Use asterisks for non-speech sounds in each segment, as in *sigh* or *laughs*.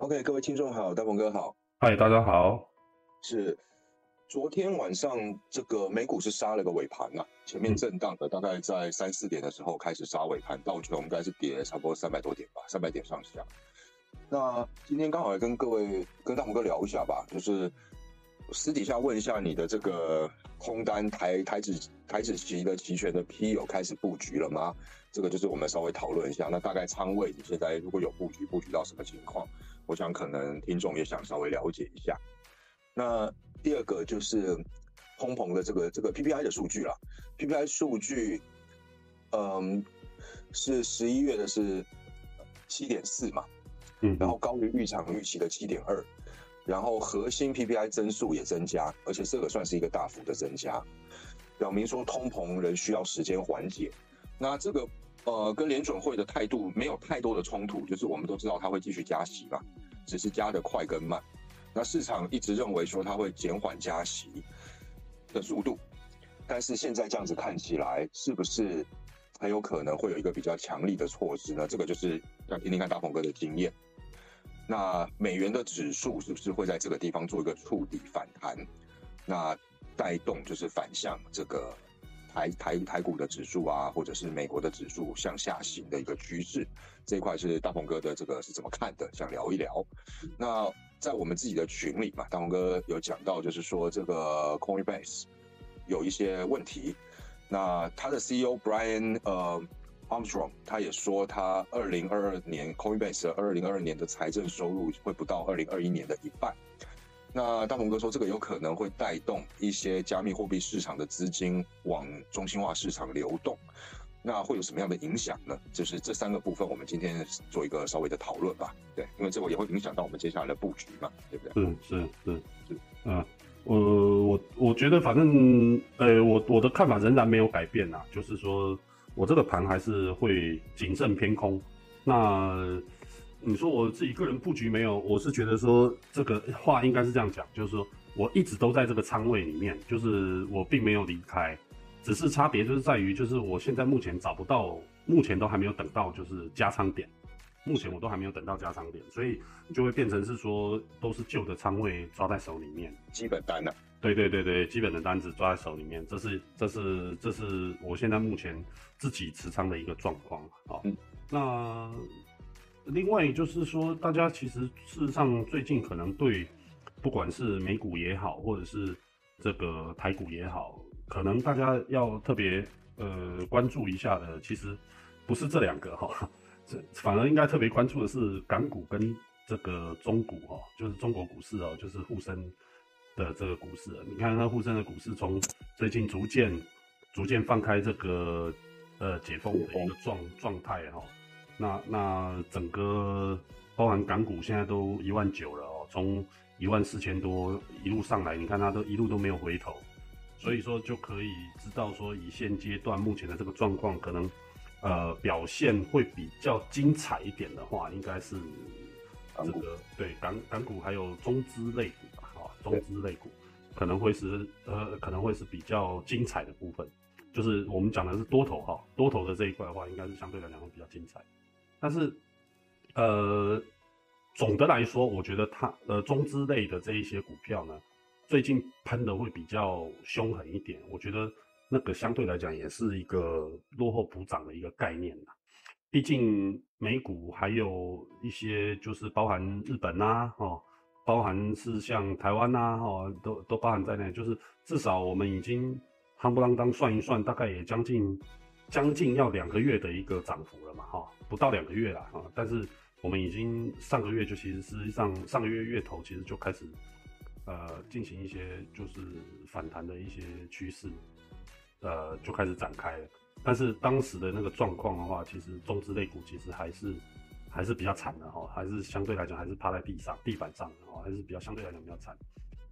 OK，各位听众好，大鹏哥好。嗨，大家好。是昨天晚上这个美股是杀了个尾盘呐，前面震荡的，大概在三四点的时候开始杀尾盘，道琼应该是跌差不多三百多点吧，三百点上下。那今天刚好来跟各位跟大鹏哥聊一下吧，就是私底下问一下你的这个空单台台子台子期的期权的 P 有开始布局了吗？这个就是我们稍微讨论一下。那大概仓位你现在如果有布局，布局到什么情况？我想可能听众也想稍微了解一下。那第二个就是通膨的这个这个 PPI 的数据了，PPI 数据，嗯，是十一月的是七点四嘛。嗯，然后高于预场预期的七点二，然后核心 PPI 增速也增加，而且这个算是一个大幅的增加，表明说通膨仍需要时间缓解。那这个呃跟联准会的态度没有太多的冲突，就是我们都知道它会继续加息嘛，只是加的快跟慢。那市场一直认为说它会减缓加息的速度，但是现在这样子看起来，是不是很有可能会有一个比较强力的措施呢？这个就是要听听看大鹏哥的经验。那美元的指数是不是会在这个地方做一个触底反弹？那带动就是反向这个台台台股的指数啊，或者是美国的指数向下行的一个趋势，这一块是大鹏哥的这个是怎么看的？想聊一聊。那在我们自己的群里嘛，大鹏哥有讲到，就是说这个 Coinbase 有一些问题。那他的 CEO Brian 呃。Armstrong 他也说，他二零二二年 Coinbase 二零二二年的财政收入会不到二零二一年的一半。那大鹏哥说，这个有可能会带动一些加密货币市场的资金往中心化市场流动。那会有什么样的影响呢？就是这三个部分，我们今天做一个稍微的讨论吧。对，因为这个也会影响到我们接下来的布局嘛，对不对？是是是是，嗯，我我我觉得反正，呃，我我的看法仍然没有改变啊，就是说。我这个盘还是会谨慎偏空。那你说我自己个人布局没有？我是觉得说这个话应该是这样讲，就是说我一直都在这个仓位里面，就是我并没有离开，只是差别就是在于，就是我现在目前找不到，目前都还没有等到就是加仓点，目前我都还没有等到加仓点，所以就会变成是说都是旧的仓位抓在手里面，基本单的。对对对对，基本的单子抓在手里面，这是这是这是我现在目前自己持仓的一个状况啊。那另外就是说，大家其实事实上最近可能对不管是美股也好，或者是这个台股也好，可能大家要特别呃关注一下的，其实不是这两个哈，这反而应该特别关注的是港股跟这个中股哈，就是中国股市哦，就是沪深。的这个股市，你看它沪深的股市从最近逐渐逐渐放开这个呃解封的一个状状态哈，那那整个包含港股现在都一万九了哦，从一万四千多一路上来，你看它都一路都没有回头，所以说就可以知道说以现阶段目前的这个状况，可能呃表现会比较精彩一点的话，应该是这个对港港股还有中资类股。中资类股可能会是呃可能会是比较精彩的部分，就是我们讲的是多头哈，多头的这一块的话，应该是相对来讲会比较精彩。但是呃总的来说，我觉得它呃中资类的这一些股票呢，最近喷的会比较凶狠一点。我觉得那个相对来讲也是一个落后补涨的一个概念呐。毕竟美股还有一些就是包含日本呐，哦。包含是像台湾呐，哈，都都包含在内，就是至少我们已经夯不啷当算一算，大概也将近将近要两个月的一个涨幅了嘛，哈，不到两个月了啊，但是我们已经上个月就其实实际上上个月月头其实就开始呃进行一些就是反弹的一些趋势，呃就开始展开了，但是当时的那个状况的话，其实中资类股其实还是。还是比较惨的哈，还是相对来讲还是趴在地上、地板上的哈，还是比较相对来讲比较惨。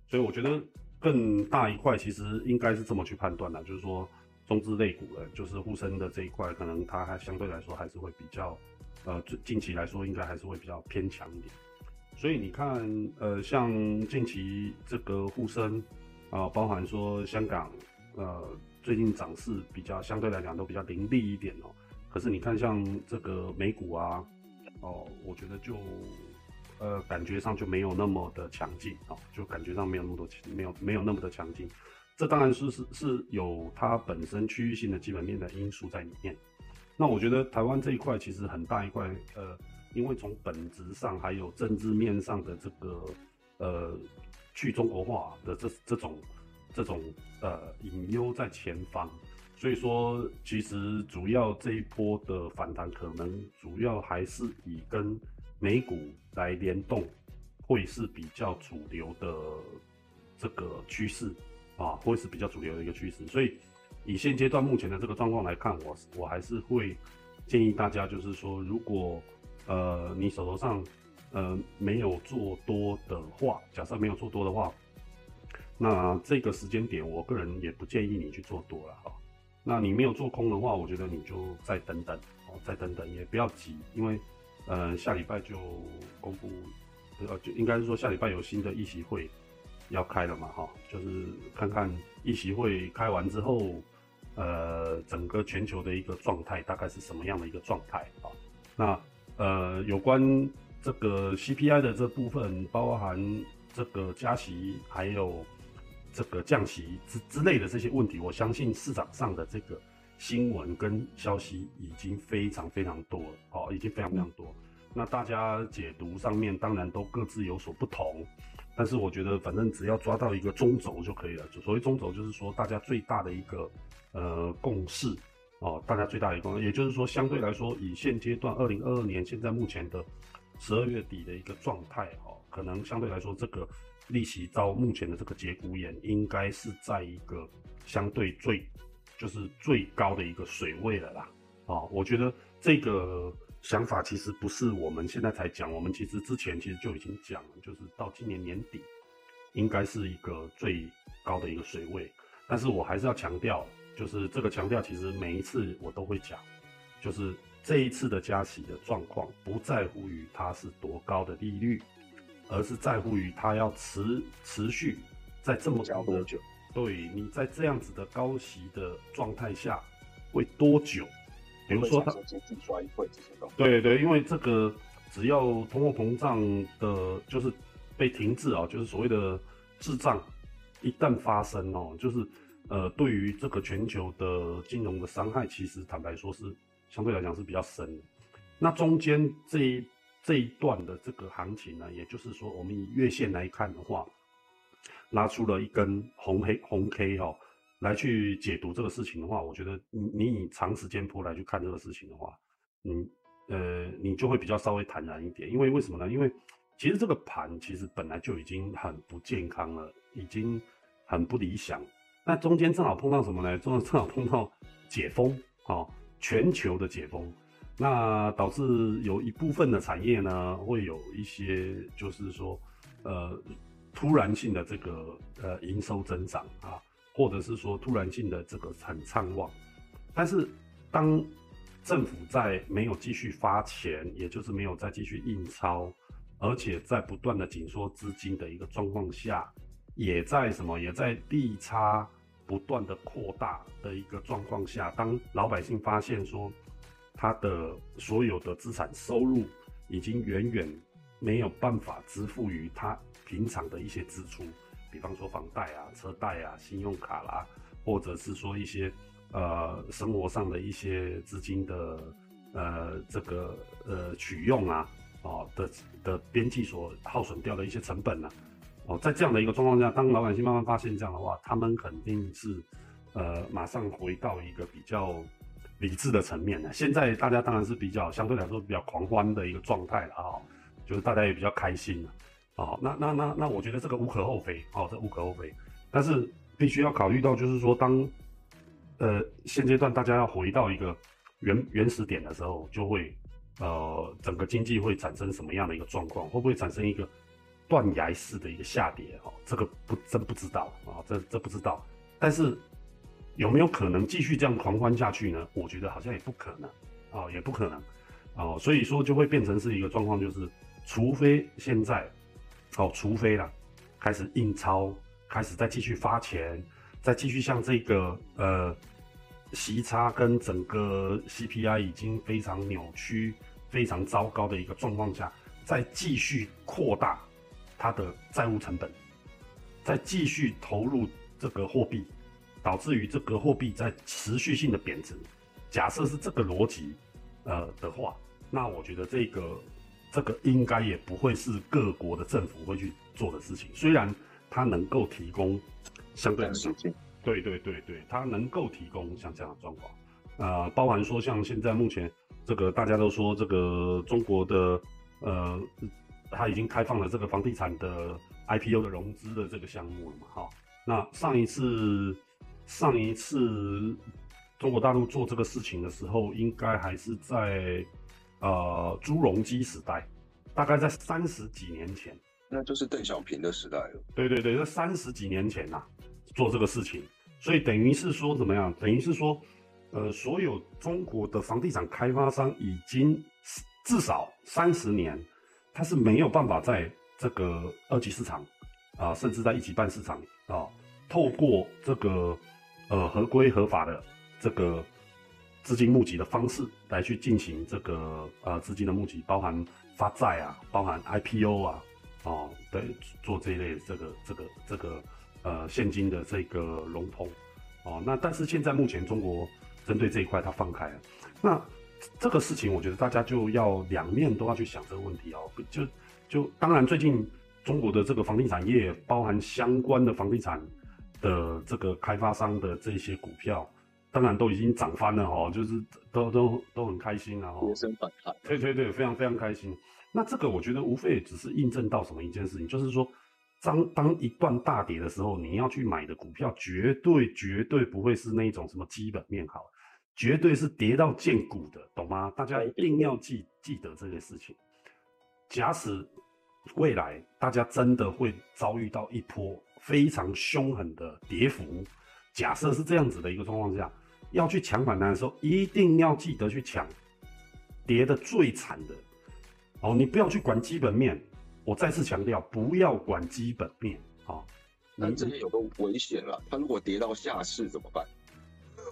所以我觉得更大一块其实应该是这么去判断的，就是说中资类股的，就是沪深的这一块，可能它还相对来说还是会比较，呃，近期来说应该还是会比较偏强一点。所以你看，呃，像近期这个沪深啊，包含说香港，呃，最近涨势比较相对来讲都比较凌厉一点哦。可是你看像这个美股啊。哦，我觉得就呃感觉上就没有那么的强劲啊，就感觉上没有那么多没有没有那么的强劲。这当然是是是有它本身区域性的基本面的因素在里面。那我觉得台湾这一块其实很大一块，呃，因为从本质上还有政治面上的这个呃去中国化的这这种这种呃隐忧在前方，所以说其实主要这一波的反弹可能主要还是以跟美股来联动，会是比较主流的这个趋势。啊，会是比较主流的一个趋势，所以以现阶段目前的这个状况来看，我我还是会建议大家，就是说，如果呃你手头上呃没有做多的话，假设没有做多的话，那这个时间点，我个人也不建议你去做多了哈。那你没有做空的话，我觉得你就再等等哦，再等等，也不要急，因为呃下礼拜就公布，呃就应该是说下礼拜有新的议席会。要开了嘛，哈，就是看看议席会开完之后，呃，整个全球的一个状态大概是什么样的一个状态啊？那呃，有关这个 CPI 的这部分，包含这个加息，还有这个降息之之类的这些问题，我相信市场上的这个新闻跟消息已经非常非常多了，哦，已经非常非常多。那大家解读上面当然都各自有所不同。但是我觉得，反正只要抓到一个中轴就可以了。就所谓中轴，就是说大家最大的一个呃共识哦，大家最大的一个共识，也就是说，相对来说，以现阶段二零二二年现在目前的十二月底的一个状态哈，可能相对来说，这个利息到目前的这个节骨眼，应该是在一个相对最就是最高的一个水位了啦。啊，我觉得这个。想法其实不是我们现在才讲，我们其实之前其实就已经讲了，就是到今年年底，应该是一个最高的一个水位。但是我还是要强调，就是这个强调，其实每一次我都会讲，就是这一次的加息的状况，不在乎于它是多高的利率，而是在乎于它要持持续在这么高的久，对你在这样子的高息的状态下会多久？比如说，它对对，因为这个只要通货膨胀的，就是被停滞啊，就是所谓的滞胀，一旦发生哦，就是呃，对于这个全球的金融的伤害，其实坦白说是相对来讲是比较深的。那中间这一这一段的这个行情呢，也就是说，我们以月线来看的话，拉出了一根红黑红 K 哈。来去解读这个事情的话，我觉得你你以长时间波来去看这个事情的话，你呃你就会比较稍微坦然一点，因为为什么呢？因为其实这个盘其实本来就已经很不健康了，已经很不理想。那中间正好碰到什么呢？中间正好碰到解封啊，全球的解封，那导致有一部分的产业呢会有一些就是说呃突然性的这个呃营收增长啊。或者是说突然性的这个很畅旺，但是当政府在没有继续发钱，也就是没有再继续印钞，而且在不断的紧缩资金的一个状况下，也在什么，也在利差不断的扩大的一个状况下，当老百姓发现说他的所有的资产收入已经远远没有办法支付于他平常的一些支出。比方说房贷啊、车贷啊、信用卡啦，或者是说一些呃生活上的一些资金的呃这个呃取用啊，哦的的边际所耗损掉的一些成本呢，哦在这样的一个状况下，当老百姓慢慢发现这样的话，他们肯定是呃马上回到一个比较理智的层面呢。现在大家当然是比较相对来说比较狂欢的一个状态了啊，就是大家也比较开心了。哦，那那那那，我觉得这个无可厚非，哦，这无可厚非，但是必须要考虑到，就是说，当呃现阶段大家要回到一个原原始点的时候，就会呃整个经济会产生什么样的一个状况？会不会产生一个断崖式的一个下跌？哦，这个不真不知道啊，这这不知道。但是有没有可能继续这样狂欢下去呢？我觉得好像也不可能，哦，也不可能，哦，所以说就会变成是一个状况，就是除非现在。哦，除非了，开始印钞，开始再继续发钱，再继续像这个呃，息差跟整个 CPI 已经非常扭曲、非常糟糕的一个状况下，再继续扩大它的债务成本，再继续投入这个货币，导致于这个货币在持续性的贬值。假设是这个逻辑，呃的话，那我觉得这个这个应该也不会是各国的政府会去做的事情。虽然它能够提供相对的属性，对对对对，它能够提供像这样的状况，呃，包含说像现在目前这个大家都说这个中国的呃，它已经开放了这个房地产的 IPO 的融资的这个项目了嘛，哈，那上一次上一次。中国大陆做这个事情的时候，应该还是在呃朱镕基时代，大概在三十几年前，那就是邓小平的时代了。对对对，在三十几年前呐，做这个事情，所以等于是说怎么样？等于是说，呃，所有中国的房地产开发商已经至少三十年，他是没有办法在这个二级市场啊，甚至在一级半市场啊，透过这个呃合规合法的。这个资金募集的方式来去进行这个呃资金的募集，包含发债啊，包含 IPO 啊，哦，对，做这一类这个这个这个呃现金的这个融通，哦，那但是现在目前中国针对这一块它放开了，那这个事情我觉得大家就要两面都要去想这个问题哦，就就当然最近中国的这个房地产业，包含相关的房地产的这个开发商的这些股票。当然都已经涨翻了哦，就是都都都很开心了哈。跌升反弹。对对对，非常非常开心。那这个我觉得无非也只是印证到什么一件事情，就是说，当当一段大跌的时候，你要去买的股票，绝对绝对不会是那种什么基本面好，绝对是跌到见骨的，懂吗？大家一定要记记得这个事情。假使未来大家真的会遭遇到一波非常凶狠的跌幅。假设是这样子的一个状况下，要去抢反弹的时候，一定要记得去抢跌的最惨的哦。你不要去管基本面，我再次强调，不要管基本面啊。那这边有个危险了，它如果跌到下市怎么办？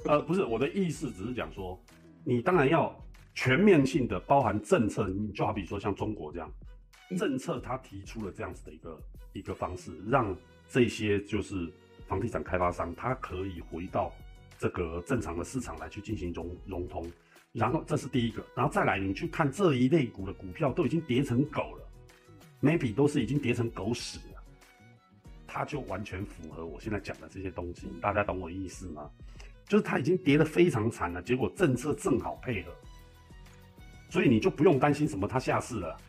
呃，不是，我的意思只是讲说，你当然要全面性的包含政策，你就好比说像中国这样，政策它提出了这样子的一个一个方式，让这些就是。房地产开发商，他可以回到这个正常的市场来去进行融融通，然后这是第一个，然后再来你去看这一类股的股票都已经跌成狗了，maybe 都是已经跌成狗屎了，它就完全符合我现在讲的这些东西，大家懂我意思吗？就是它已经跌得非常惨了，结果政策正好配合，所以你就不用担心什么它下市了，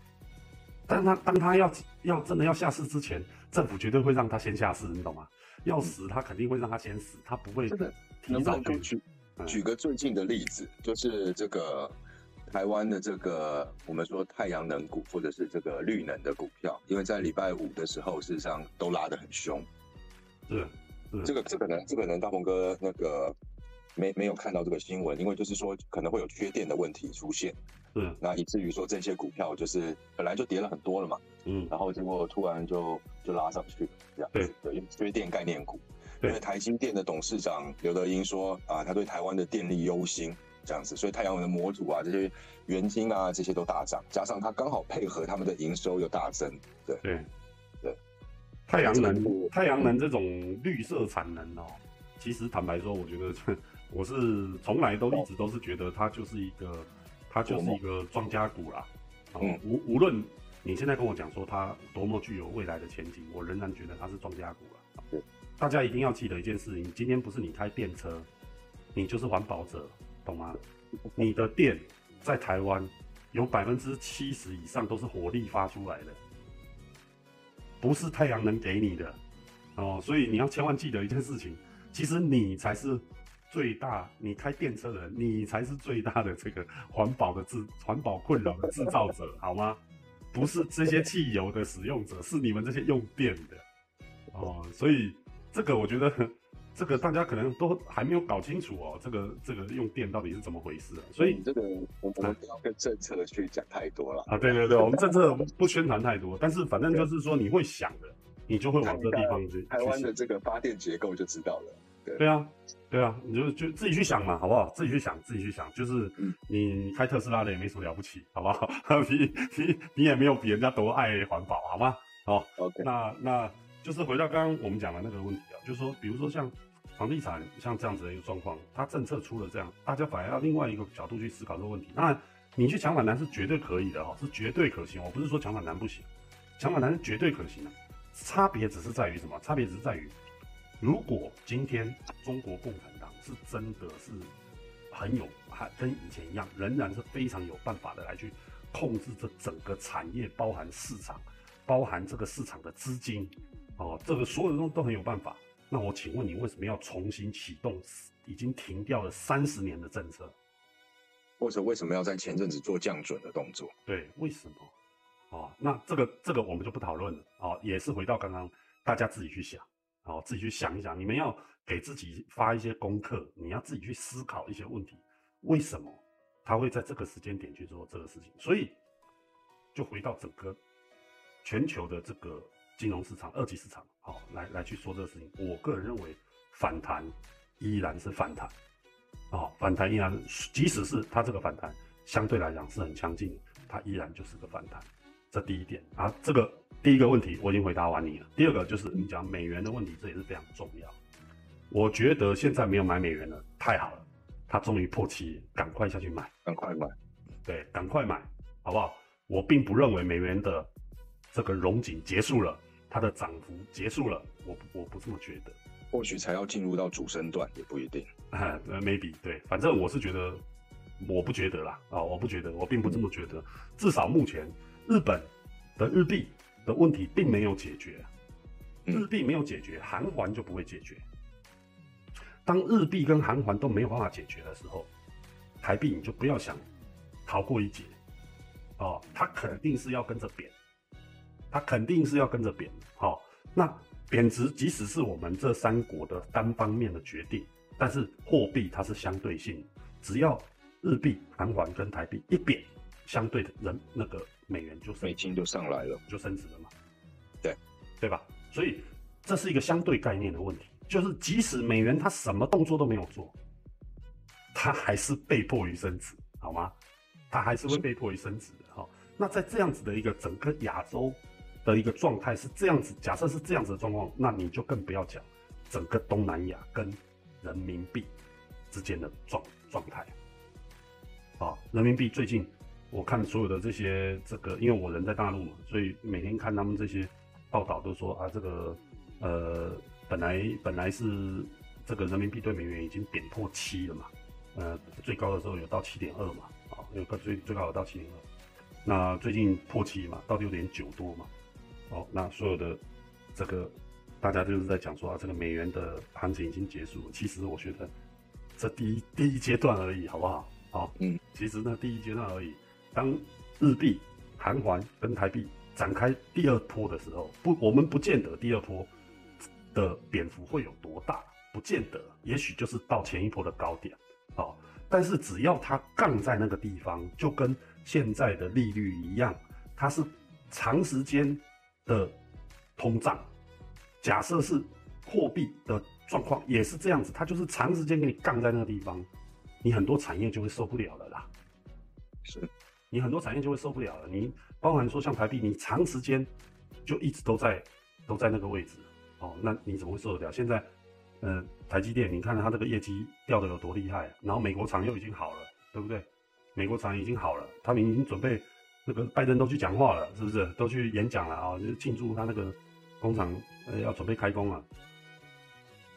但它当它要要真的要下市之前，政府绝对会让他先下市，你懂吗？要死，他肯定会让他先死，他不会提早举举个最近的例子，就是这个台湾的这个我们说太阳能股或者是这个绿能的股票，因为在礼拜五的时候，事实上都拉得很凶。是，这个这个呢，这个呢，大鹏哥那个没没有看到这个新闻，因为就是说可能会有缺电的问题出现。嗯，那以至于说这些股票就是本来就跌了很多了嘛。嗯，然后结果突然就就拉上去了，这样子对，缺电概念股，因为台积电的董事长刘德英说啊，他对台湾的电力忧心，这样子，所以太阳能的模组啊，这些原晶啊，这些都大涨，加上它刚好配合他们的营收又大增，对。对对，太阳能太阳能这种绿色产能哦，其实坦白说，我觉得 *laughs* 我是从来都一直都是觉得它就是一个它就是一个庄家股啦，嗯，无无论。你现在跟我讲说它多么具有未来的前景，我仍然觉得它是庄家股了。对，大家一定要记得一件事情：今天不是你开电车，你就是环保者，懂吗？你的电在台湾有百分之七十以上都是火力发出来的，不是太阳能给你的哦。所以你要千万记得一件事情：其实你才是最大，你开电车的人，你才是最大的这个环保的制环保困扰的制造者，好吗？不是这些汽油的使用者，是你们这些用电的哦，所以这个我觉得，这个大家可能都还没有搞清楚哦，这个这个用电到底是怎么回事啊？所以这个我们不要跟政策去讲太多了啊！对对对，我们政策不宣传太多，但是反正就是说你会想的，你就会往这地方去。台湾的这个发电结构就知道了。对啊，对啊，你就就自己去想嘛，好不好？自己去想，自己去想，就是你开特斯拉的也没什么了不起，好不好？*laughs* 你你你也没有比人家多爱环保，好吗？好，OK，那那就是回到刚刚我们讲的那个问题啊，就是说，比如说像房地产像这样子的一个状况，它政策出了这样，大家反而要另外一个角度去思考这个问题。当然，你去抢反弹是绝对可以的哈，是绝对可行。我不是说抢反弹不行，抢反弹是绝对可行的。差别只是在于什么？差别只是在于，如果今天中国共产党是真的是很有，还跟以前一样，仍然是非常有办法的来去控制这整个产业，包含市场，包含这个市场的资金，哦，这个所有的东西都很有办法。那我请问你，为什么要重新启动已经停掉了三十年的政策？或者为什么要在前阵子做降准的动作？对，为什么？哦，那这个这个我们就不讨论了哦，也是回到刚刚大家自己去想，哦，自己去想一想，你们要给自己发一些功课，你要自己去思考一些问题，为什么他会在这个时间点去做这个事情？所以就回到整个全球的这个金融市场、二级市场，好，来来去说这个事情。我个人认为反弹依然是反弹，哦，反弹依然，即使是它这个反弹相对来讲是很强劲，它依然就是个反弹。这第一点啊，这个第一个问题我已经回答完你了。第二个就是你讲美元的问题，这也是非常重要。我觉得现在没有买美元了，太好了，它终于破七，赶快下去买，赶快买，对，赶快买，好不好？我并不认为美元的这个融景结束了，它的涨幅结束了，我我不这么觉得。或许才要进入到主升段，也不一定。maybe 对，反正我是觉得，我不觉得啦，啊，我不觉得，我并不这么觉得，至少目前。日本的日币的问题并没有解决，日币没有解决，韩环就不会解决。当日币跟韩环都没有办法解决的时候，台币你就不要想逃过一劫哦，它肯定是要跟着贬，它肯定是要跟着贬。好，那贬值即使是我们这三国的单方面的决定，但是货币它是相对性，只要日币、韩环跟台币一贬，相对的人那个。美元就美金就上来了，就升值了嘛，对对吧？所以这是一个相对概念的问题，就是即使美元它什么动作都没有做，它还是被迫于升值，好吗？它还是会被迫于升值的哈。那在这样子的一个整个亚洲的一个状态是这样子，假设是这样子的状况，那你就更不要讲整个东南亚跟人民币之间的状状态。啊，人民币最近。我看所有的这些这个，因为我人在大陆嘛，所以每天看他们这些报道都说啊，这个呃本来本来是这个人民币对美元已经贬破七了嘛，呃最高的时候有到七点二嘛，啊有个最最高有到七点二，那最近破七嘛，到六点九多嘛，哦那所有的这个大家就是在讲说啊，这个美元的行情已经结束了，其实我觉得这第一第一阶段而已，好不好？好，嗯，其实呢第一阶段而已。当日币、韩环跟台币展开第二波的时候，不，我们不见得第二波的贬幅会有多大，不见得，也许就是到前一波的高点，哦。但是只要它杠在那个地方，就跟现在的利率一样，它是长时间的通胀。假设是货币的状况也是这样子，它就是长时间给你杠在那个地方，你很多产业就会受不了了啦。是。你很多产业就会受不了了。你包含说像台币，你长时间就一直都在都在那个位置，哦，那你怎么会受得了？现在，呃，台积电，你看它这个业绩掉的有多厉害，然后美国厂又已经好了，对不对？美国厂已经好了，他们已经准备那个拜登都去讲话了，是不是？都去演讲了啊，就是庆祝他那个工厂呃要准备开工了。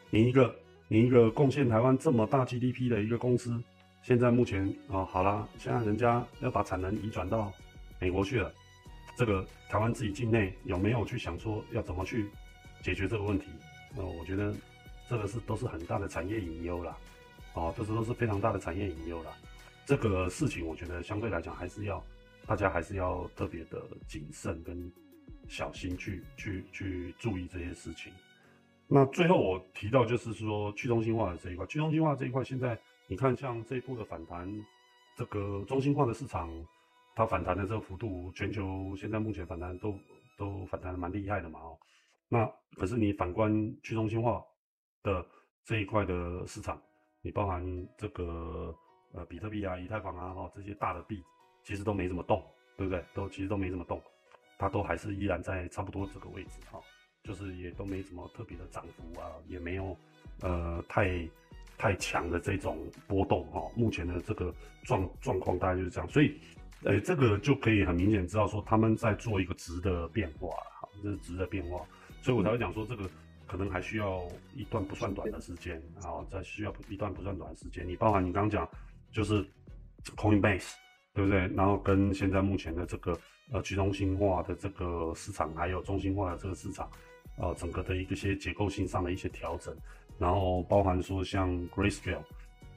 你一个你一个贡献台湾这么大 GDP 的一个公司。现在目前啊，好啦，现在人家要把产能移转到美国去了，这个台湾自己境内有没有去想说要怎么去解决这个问题？那我觉得这个是都是很大的产业隐忧了，哦，这是都是非常大的产业隐忧了。这个事情我觉得相对来讲还是要大家还是要特别的谨慎跟小心去去去注意这些事情。那最后我提到就是说去中心化的这一块，去中心化这一块现在。你看，像这一波的反弹，这个中心化的市场，它反弹的这个幅度，全球现在目前反弹都都反弹的蛮厉害的嘛哦。那可是你反观去中心化的这一块的市场，你包含这个呃比特币啊、以太坊啊哈这些大的币，其实都没怎么动，对不对？都其实都没怎么动，它都还是依然在差不多这个位置哈，就是也都没什么特别的涨幅啊，也没有呃太太强的这种波动哈。目前的这个状状况大概就是这样，所以呃这个就可以很明显知道说他们在做一个值的变化哈，这是值的变化，所以我才会讲说这个。可能还需要一段不算短的时间，啊，再需要一段不算短的时间。你包含你刚刚讲，就是 Coinbase，对不对？然后跟现在目前的这个呃去中心化的这个市场，还有中心化的这个市场，呃，整个的一个些结构性上的一些调整，然后包含说像 Grayscale，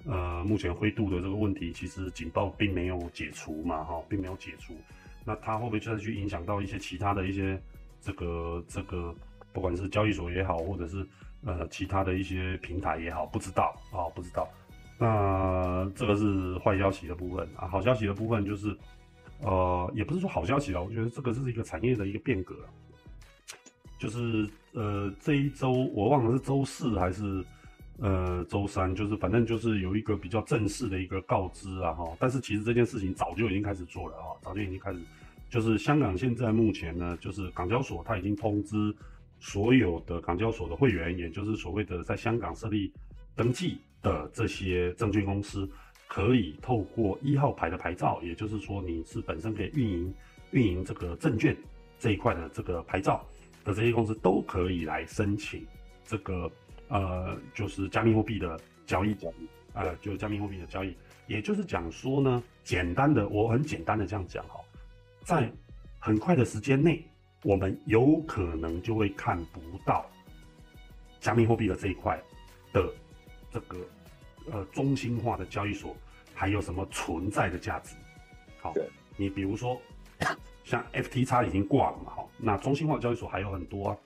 呃，目前灰度的这个问题，其实警报并没有解除嘛，哈，并没有解除。那它会不会再去影响到一些其他的一些这个这个？不管是交易所也好，或者是呃其他的一些平台也好，不知道啊，不知道。那这个是坏消息的部分啊，好消息的部分就是，呃，也不是说好消息啊，我觉得这个是一个产业的一个变革，就是呃这一周我忘了是周四还是呃周三，就是反正就是有一个比较正式的一个告知啊哈，但是其实这件事情早就已经开始做了啊，早就已经开始，就是香港现在目前呢，就是港交所它已经通知。所有的港交所的会员，也就是所谓的在香港设立登记的这些证券公司，可以透过一号牌的牌照，也就是说你是本身可以运营运营这个证券这一块的这个牌照的这些公司，都可以来申请这个呃，就是加密货币的交易交易，呃，就是加密货币的交易。也就是讲说呢，简单的，我很简单的这样讲哈，在很快的时间内。我们有可能就会看不到加密货币的这一块的这个呃中心化的交易所还有什么存在的价值？好，你比如说像 FTX 已经挂了嘛，哈，那中心化交易所还有很多啊，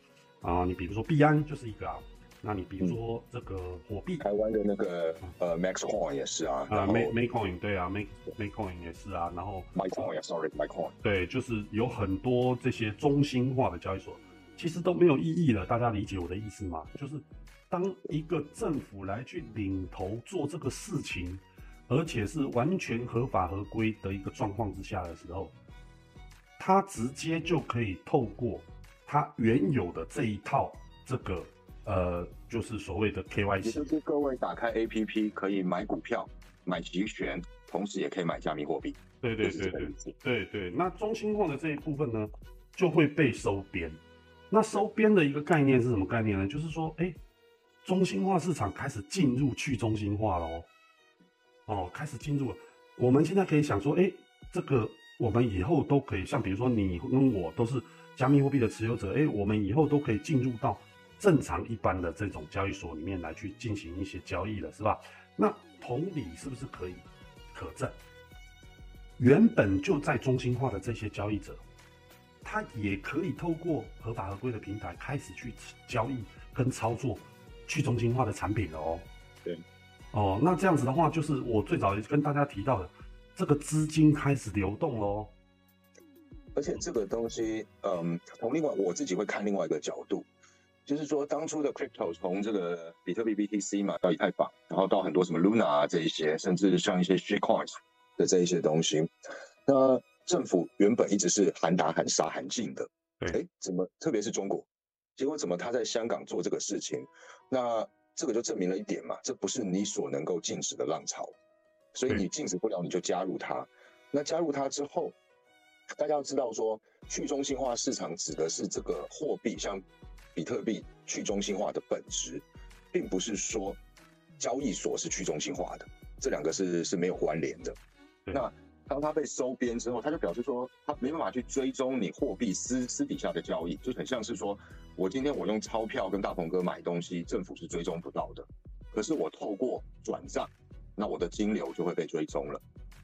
啊，你比如说币安就是一个啊。那你比如说这个火币，台湾的那个呃 Max Coin 也是啊，啊 Max Max Coin 对啊，May Max Coin 也是啊，然后 My Coin，Sorry，My Coin，对，就是有很多这些中心化的交易所，其实都没有意义了。大家理解我的意思吗？就是当一个政府来去领头做这个事情，而且是完全合法合规的一个状况之下的时候，他直接就可以透过它原有的这一套这个。呃，就是所谓的 KYC，也就是各位打开 APP 可以买股票、买期权，同时也可以买加密货币。对对对对对对。那中心化的这一部分呢，就会被收编。那收编的一个概念是什么概念呢？就是说，哎，中心化市场开始进入去中心化了哦。哦，开始进入了。我们现在可以想说，哎，这个我们以后都可以，像比如说你跟我都是加密货币的持有者，哎，我们以后都可以进入到。正常一般的这种交易所里面来去进行一些交易了，是吧？那同理是不是可以可证？原本就在中心化的这些交易者，他也可以透过合法合规的平台开始去交易跟操作去中心化的产品了哦。对，哦，那这样子的话，就是我最早跟大家提到的，这个资金开始流动喽。而且这个东西，嗯，从另外我自己会看另外一个角度。就是说，当初的 crypto 从这个比特币 BTC 嘛，到以太坊，然后到很多什么 Luna 啊这一些，甚至像一些 shitcoins 的这一些东西，那政府原本一直是喊打喊杀喊禁的，哎，怎么特别是中国，结果怎么他在香港做这个事情？那这个就证明了一点嘛，这不是你所能够禁止的浪潮，所以你禁止不了，你就加入它。那加入它之后，大家要知道说，去中心化市场指的是这个货币，像。比特币去中心化的本质，并不是说交易所是去中心化的，这两个是是没有关联的。那当它被收编之后，它就表示说，它没办法去追踪你货币私私底下的交易，就很像是说，我今天我用钞票跟大鹏哥买东西，政府是追踪不到的。可是我透过转账，那我的金流就会被追踪了。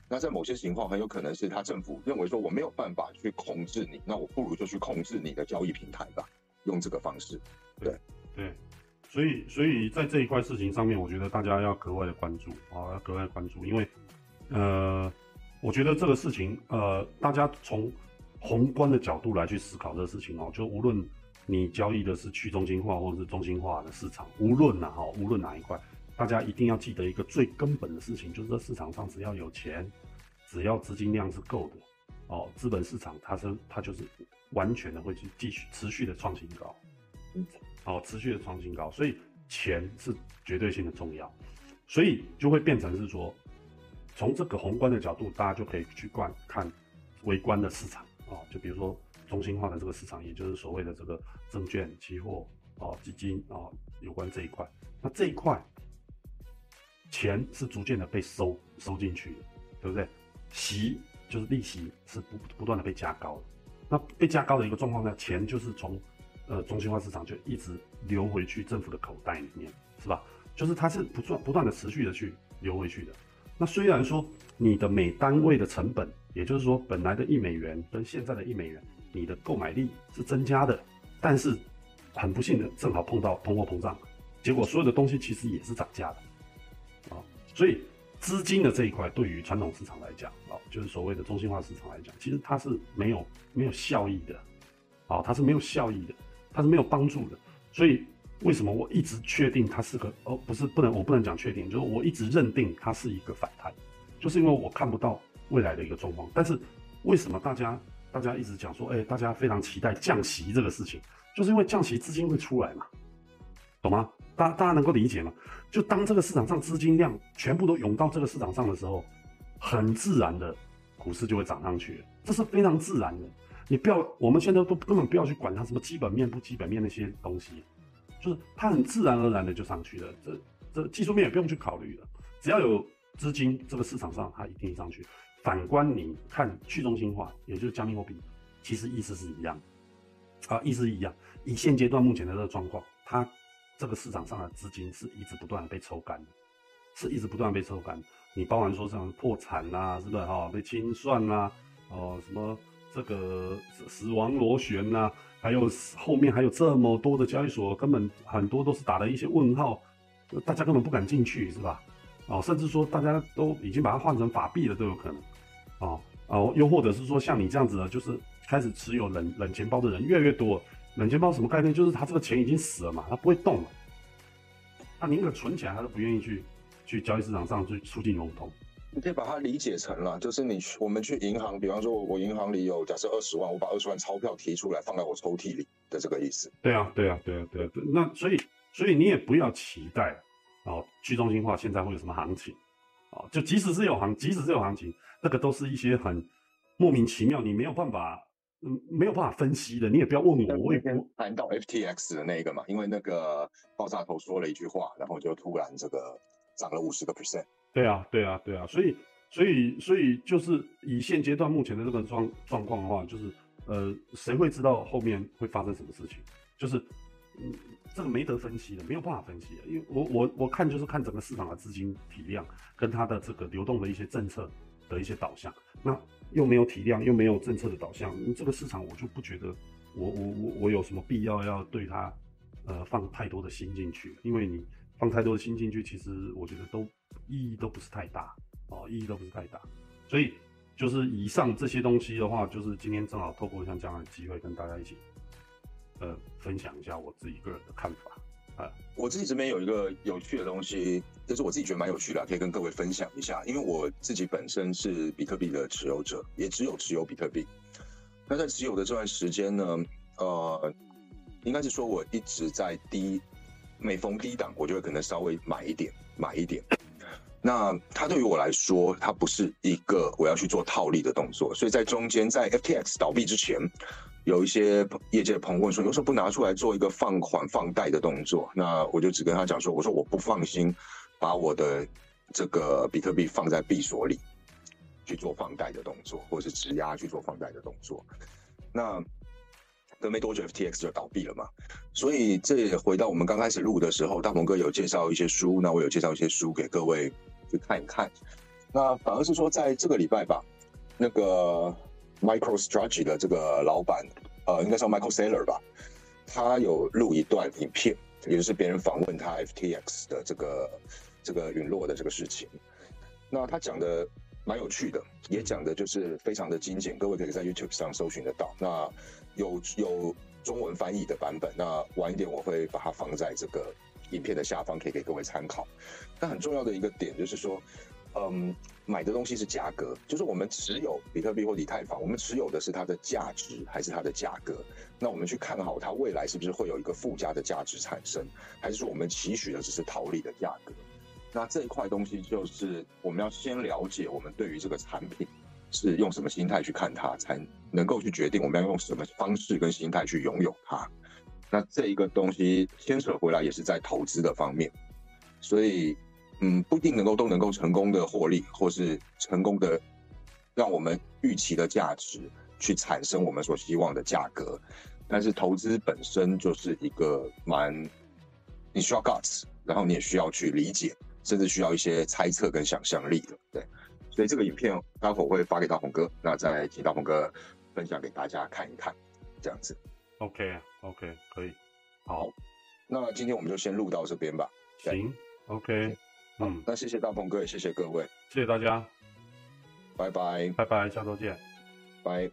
那在某些情况，很有可能是他政府认为说我没有办法去控制你，那我不如就去控制你的交易平台吧。用这个方式，对对，所以所以在这一块事情上面，我觉得大家要格外的关注啊，要格外关注，因为呃，我觉得这个事情呃，大家从宏观的角度来去思考这个事情哦，就无论你交易的是去中心化或者是中心化的市场，无论哪哈，无论哪一块，大家一定要记得一个最根本的事情，就是这市场上只要有钱，只要资金量是够的，哦，资本市场它是它就是完全的会去继续持续的创新高，嗯，好，持续的创新高，所以钱是绝对性的重要，所以就会变成是说，从这个宏观的角度，大家就可以去观看微观的市场，哦，就比如说。中心化的这个市场，也就是所谓的这个证券、期货、哦基金啊，有关这一块。那这一块钱是逐渐的被收收进去的，对不对？息就是利息是不不断的被加高的。那被加高的一个状况呢，钱就是从呃中心化市场就一直流回去政府的口袋里面，是吧？就是它是不断不断的持续的去流回去的。那虽然说你的每单位的成本，也就是说本来的一美元跟现在的一美元。你的购买力是增加的，但是很不幸的，正好碰到通货膨胀，结果所有的东西其实也是涨价的，所以资金的这一块对于传统市场来讲，啊，就是所谓的中心化市场来讲，其实它是没有没有效益的，啊，它是没有效益的，它是没有帮助的。所以为什么我一直确定它是个哦，不是不能我不能讲确定，就是我一直认定它是一个反弹，就是因为我看不到未来的一个状况。但是为什么大家？大家一直讲说，哎，大家非常期待降息这个事情，就是因为降息资金会出来嘛，懂吗？大大家能够理解吗？就当这个市场上资金量全部都涌到这个市场上的时候，很自然的股市就会涨上去，这是非常自然的。你不要，我们现在都根本不要去管它什么基本面不基本面那些东西，就是它很自然而然的就上去了。这这技术面也不用去考虑了，只要有资金，这个市场上它一定上去。反观你看去中心化，也就是加密货币，其实意思是一样，啊，意思一样。以现阶段目前的这个状况，它这个市场上的资金是一直不断被抽干的，是一直不断被抽干。你包含说像破产呐，是不是哈？被清算呐，哦，什么这个死亡螺旋呐，还有后面还有这么多的交易所，根本很多都是打了一些问号，大家根本不敢进去，是吧？哦，甚至说大家都已经把它换成法币了，都有可能。哦哦，又或者是说像你这样子的，就是开始持有冷冷钱包的人越来越多。冷钱包什么概念？就是他这个钱已经死了嘛，他不会动了，他宁可存起来，他都不愿意去去交易市场上去促进流通。你可以把它理解成了，就是你我们去银行，比方说我银行里有假设二十万，我把二十万钞票提出来放在我抽屉里的这个意思。对啊，对啊，对啊，对啊。那所以所以你也不要期待哦，去中心化现在会有什么行情？哦，就即使是有行，即使是有行情。那个都是一些很莫名其妙，你没有办法，嗯，没有办法分析的。你也不要问我，我也不谈到 FTX 的那个嘛，因为那个爆炸头说了一句话，然后就突然这个涨了五十个 percent。对啊，对啊，对啊，所以，所以，所以就是以现阶段目前的这个状状况的话，就是呃，谁会知道后面会发生什么事情？就是嗯，这个没得分析的，没有办法分析的，因为我我我看就是看整个市场的资金体量跟它的这个流动的一些政策。的一些导向，那又没有体量，又没有政策的导向，这个市场我就不觉得，我我我我有什么必要要对它，呃，放太多的心进去？因为你放太多的心进去，其实我觉得都意义都不是太大，哦，意义都不是太大。所以就是以上这些东西的话，就是今天正好透过像这样的机会，跟大家一起，呃，分享一下我自己个人的看法。啊，我自己这边有一个有趣的东西，就是我自己觉得蛮有趣的，可以跟各位分享一下。因为我自己本身是比特币的持有者，也只有持有比特币。那在持有的这段时间呢，呃，应该是说我一直在低，每逢低档，我就会可能稍微买一点，买一点。那它对于我来说，它不是一个我要去做套利的动作，所以在中间，在 FTX 倒闭之前。有一些业界的朋友问说，有时候不拿出来做一个放款放贷的动作，那我就只跟他讲说，我说我不放心把我的这个比特币放在币所里去做放贷的动作，或者是质押去做放贷的动作。那隔没多久，FTX 就倒闭了嘛，所以这也回到我们刚开始录的时候，大鹏哥有介绍一些书，那我有介绍一些书给各位去看一看。那反而是说，在这个礼拜吧，那个。MicroStrategy 的这个老板，呃，应该叫 Michael Saylor 吧，他有录一段影片，也就是别人访问他 FTX 的这个这个陨落的这个事情。那他讲的蛮有趣的，也讲的就是非常的精简，各位可以在 YouTube 上搜寻得到。那有有中文翻译的版本。那晚一点我会把它放在这个影片的下方，可以给各位参考。那很重要的一个点就是说，嗯，买的东西是价格，就是我们持有比特币或以太坊，我们持有的是它的价值还是它的价格？那我们去看好它未来是不是会有一个附加的价值产生，还是说我们期许的只是逃离的价格？那这一块东西就是我们要先了解我们对于这个产品是用什么心态去看它，才能够去决定我们要用什么方式跟心态去拥有它。那这一个东西牵扯回来也是在投资的方面，所以嗯不一定能够都能够成功的获利，或是成功的让我们预期的价值去产生我们所希望的价格。但是投资本身就是一个蛮你需要 guts，然后你也需要去理解。甚至需要一些猜测跟想象力的，对，所以这个影片待会我会发给大鹏哥，那再请大鹏哥分享给大家看一看，这样子。OK，OK，可以。好，那今天我们就先录到这边吧。行，OK，嗯，那谢谢大鹏哥，也谢谢各位，谢谢大家，拜拜，拜拜，下周见，拜。